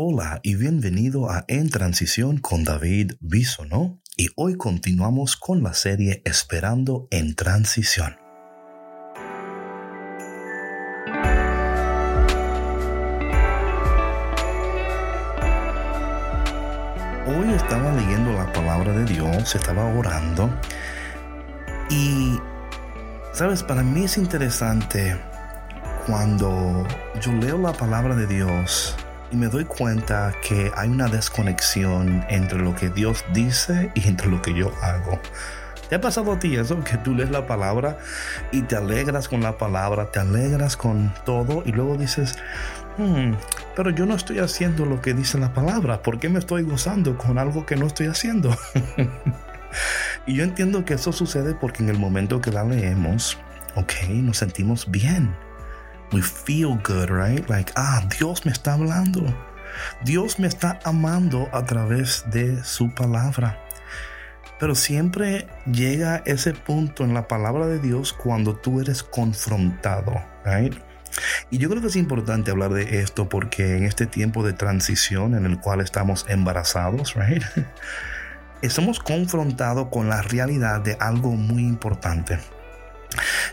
Hola y bienvenido a En Transición con David Bisonó y hoy continuamos con la serie Esperando en Transición. Hoy estaba leyendo la palabra de Dios, estaba orando y, sabes, para mí es interesante cuando yo leo la palabra de Dios y me doy cuenta que hay una desconexión entre lo que Dios dice y entre lo que yo hago. ¿Te ha pasado a ti eso? Que tú lees la palabra y te alegras con la palabra, te alegras con todo y luego dices, hmm, pero yo no estoy haciendo lo que dice la palabra, ¿por qué me estoy gozando con algo que no estoy haciendo? y yo entiendo que eso sucede porque en el momento que la leemos, ok, nos sentimos bien we feel good, right? Like, ah, Dios me está hablando. Dios me está amando a través de su palabra. Pero siempre llega ese punto en la palabra de Dios cuando tú eres confrontado, right? Y yo creo que es importante hablar de esto porque en este tiempo de transición en el cual estamos embarazados, right? Estamos confrontados con la realidad de algo muy importante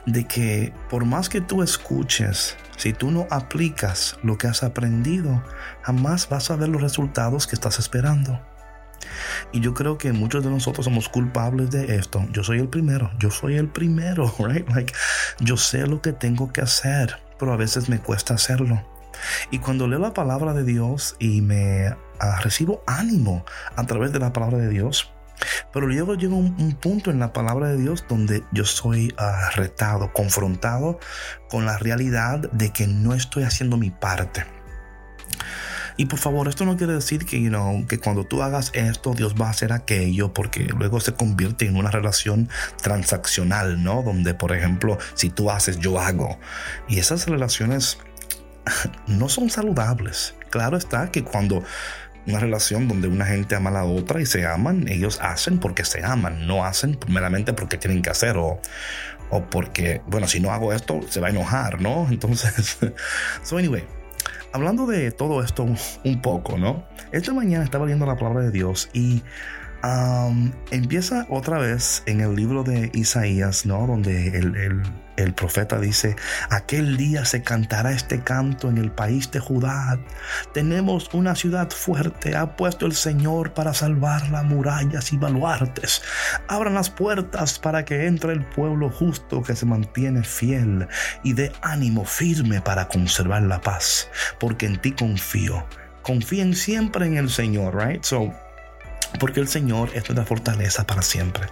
de que por más que tú escuches, si tú no aplicas lo que has aprendido, jamás vas a ver los resultados que estás esperando. Y yo creo que muchos de nosotros somos culpables de esto. Yo soy el primero, yo soy el primero, right? Like, yo sé lo que tengo que hacer, pero a veces me cuesta hacerlo. Y cuando leo la palabra de Dios y me ah, recibo ánimo a través de la palabra de Dios, pero luego llega un, punto en la palabra de Dios donde yo soy ah, retado, confrontado con la realidad de que no estoy haciendo mi parte. Y por favor, esto no quiere decir que, you que cuando tú hagas esto, Dios va a hacer aquello, porque luego se convierte en una relación transaccional, ¿no? Donde, por ejemplo, si tú haces, yo hago. Y esas relaciones no son saludables. Claro está que cuando una relación donde una gente ama a la otra y se aman, ellos hacen porque se aman, no hacen meramente porque tienen que hacer o, o porque, bueno, si no hago esto, se va a enojar, ¿no? Entonces, so anyway, hablando de todo esto un poco, ¿no? Esta mañana estaba leyendo la palabra de Dios y empieza otra vez en el libro de Isaías, ¿no? Donde el, profeta dice, aquel día se cantará este canto en el país de Judá. Tenemos una ciudad fuerte, ha puesto el Señor para salvarla, murallas y baluartes. Abran las puertas para que entre el pueblo justo que se mantiene fiel y de ánimo firme para conservar la paz, porque en ti confío. Confíen siempre en el Señor, right? So, porque el Señor es nuestra fortaleza para siempre.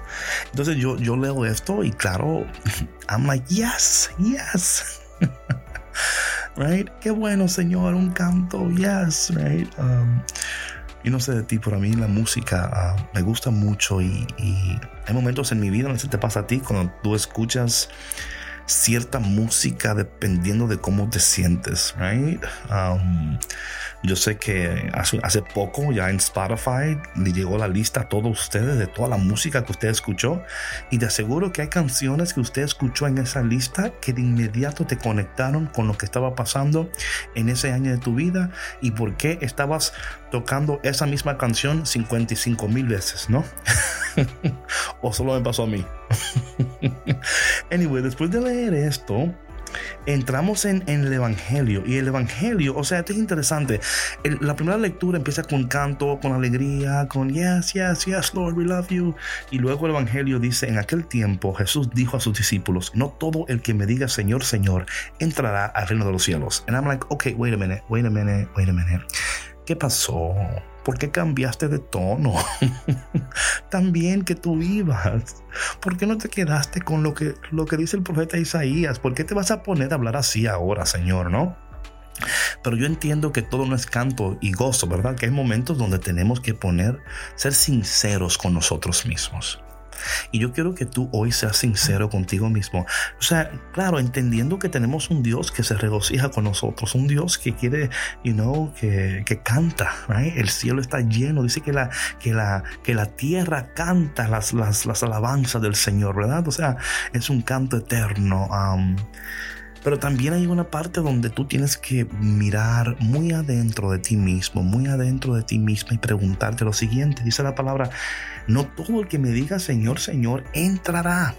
Entonces yo, yo leo esto y claro, I'm like, yes, yes. right? Qué bueno, Señor, un canto, yes, right? Um, no sé de ti, pero a mí la música ah, me gusta mucho y, y, hay momentos en mi vida, no sé si te pasa a ti, cuando tú escuchas cierta música dependiendo de cómo te sientes, right? Um, yo sé que hace, poco ya en Spotify le llegó la lista a todos ustedes de toda la música que usted escuchó y te aseguro que hay canciones que usted escuchó en esa lista que de inmediato te conectaron con lo que estaba pasando en ese año de tu vida y por qué estabas tocando esa misma canción 55 mil veces, ¿no? o solo me pasó a mí. Anyway, después de leer esto, entramos en, el Evangelio. Y el Evangelio, o sea, esto es interesante. la primera lectura empieza con canto, con alegría, con yes, yes, yes, Lord, we love you. Y luego el Evangelio dice, en aquel tiempo Jesús dijo a sus discípulos, no todo el que me diga Señor, Señor, entrará al reino de los cielos. And I'm like, okay, wait a minute, wait a minute, wait a minute. ¿Qué pasó? ¿Por qué cambiaste de tono? También que tú ibas. ¿Por qué no te quedaste con lo que, lo que dice el profeta Isaías? ¿Por qué te vas a poner a hablar así ahora, Señor, no? Pero yo entiendo que todo no es canto y gozo, ¿verdad? Que hay momentos donde tenemos que poner, ser sinceros con nosotros mismos. Y yo quiero que tú hoy seas sincero contigo mismo. O sea, claro, entendiendo que tenemos un Dios que se regocija con nosotros, un Dios que quiere, you know, que, que canta, right? El cielo está lleno, dice que la, que la, que la tierra canta las, las, las alabanzas del Señor, ¿verdad? O sea, es un canto eterno. Um, Pero también hay una parte donde tú tienes que mirar muy adentro de ti mismo, muy adentro de ti misma y preguntarte lo siguiente. Dice la palabra, no todo el que me diga Señor, Señor, entrará.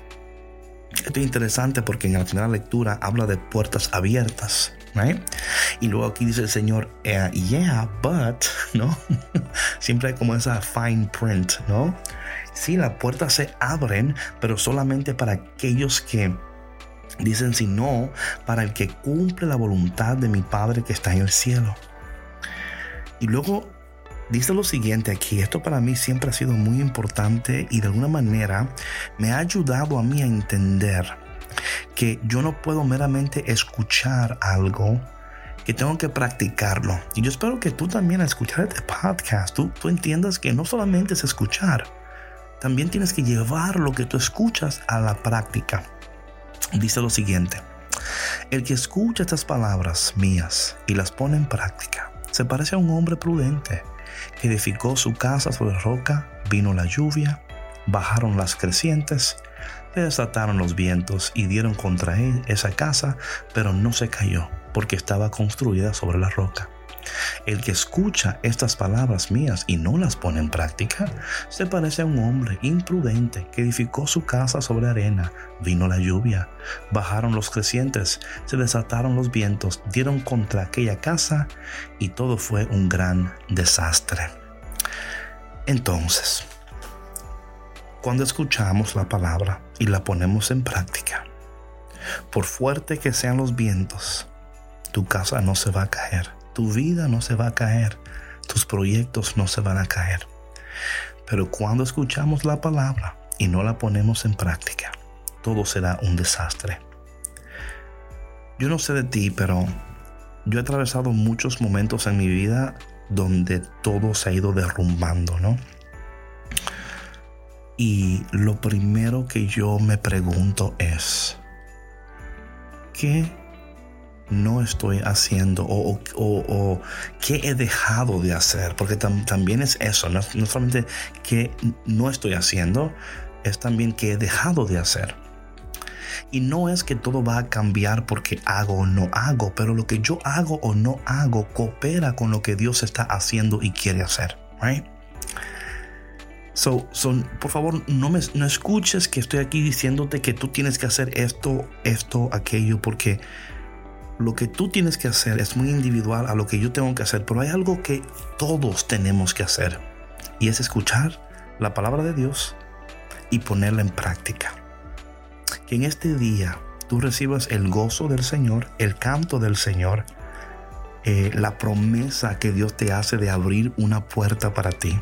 Esto es interesante porque en la primera lectura habla de puertas abiertas. Y luego aquí dice el Señor, eh, yeah, but, ¿no? Siempre hay como esa fine print, ¿no? Sí, las puertas se abren, pero solamente para aquellos que dicen, si no, para el que cumple la voluntad de mi Padre que está en el cielo. Y luego dice lo siguiente aquí, esto para mí siempre ha sido muy importante y de alguna manera me ha ayudado a mí a entender que yo no puedo meramente escuchar algo, que tengo que practicarlo. Y yo espero que tú también al escuchar este podcast, tú, tú entiendas que no solamente es escuchar, también tienes que llevar lo que tú escuchas a la práctica. Dice lo siguiente, el que escucha estas palabras mías y las pone en práctica, se parece a un hombre prudente que edificó su casa sobre roca, vino la lluvia, bajaron las crecientes, desataron los vientos y dieron contra él esa casa, pero no se cayó, porque estaba construida sobre la roca. El que escucha estas palabras mías y no las pone en práctica, se parece a un hombre imprudente que edificó su casa sobre arena. Vino la lluvia, bajaron los crecientes, se desataron los vientos, dieron contra aquella casa y todo fue un gran desastre. Entonces, cuando escuchamos la palabra y la ponemos en práctica, por fuerte que sean los vientos, tu casa no se va a caer tu vida no se va a caer, tus proyectos no se van a caer. Pero cuando escuchamos la palabra y no la ponemos en práctica, todo será un desastre. Yo no sé de ti, pero yo he atravesado muchos momentos en mi vida donde todo se ha ido derrumbando, ¿no? Y lo primero que yo me pregunto es, ¿qué no estoy haciendo o, qué he dejado de hacer, porque también es eso, no, no solamente qué no estoy haciendo, es también qué he dejado de hacer. Y no es que todo va a cambiar porque hago o no hago, pero lo que yo hago o no hago coopera con lo que Dios está haciendo y quiere hacer. Right? So, por favor, no me no escuches que estoy aquí diciéndote que tú tienes que hacer esto, esto, aquello, porque lo que tú tienes que hacer es muy individual a lo que yo tengo que hacer, pero hay algo que todos tenemos que hacer y es escuchar la palabra de Dios y ponerla en práctica. Que en este día tú recibas el gozo del Señor, el canto del Señor, eh, la promesa que Dios te hace de abrir una puerta para ti.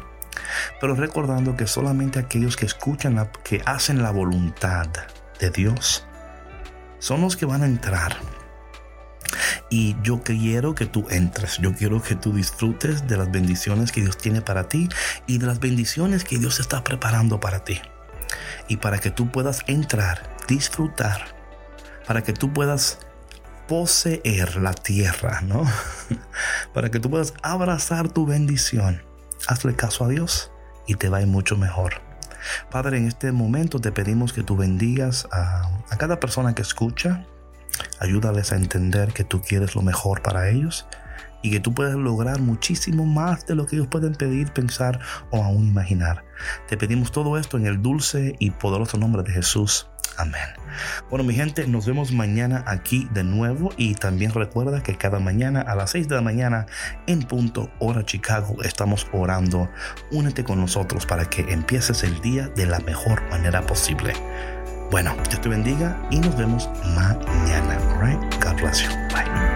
Pero recordando que solamente aquellos que escuchan, la, que hacen la voluntad de Dios, son los que van a entrar y yo quiero que tú entres, yo quiero que tú disfrutes de las bendiciones que Dios tiene para ti y de las bendiciones que Dios está preparando para ti. Y para que tú puedas entrar, disfrutar, para que tú puedas poseer la tierra, ¿no? para que tú puedas abrazar tu bendición. Hazle caso a Dios y te va a ir mucho mejor. Padre, en este momento te pedimos que tú bendigas a, a cada persona que escucha, Ayúdales a entender que tú quieres lo mejor para ellos y que tú puedes lograr muchísimo más de lo que ellos pueden pedir, pensar o aún imaginar. Te pedimos todo esto en el dulce y poderoso nombre de Jesús. Amén. Bueno, mi gente, nos vemos mañana aquí de nuevo y también recuerda que cada mañana a las 6 de la mañana en punto hora Chicago estamos orando. Únete con nosotros para que empieces el día de la mejor manera posible. Bueno, Dios te bendiga y nos vemos mañana. Right? Bless you. Bye.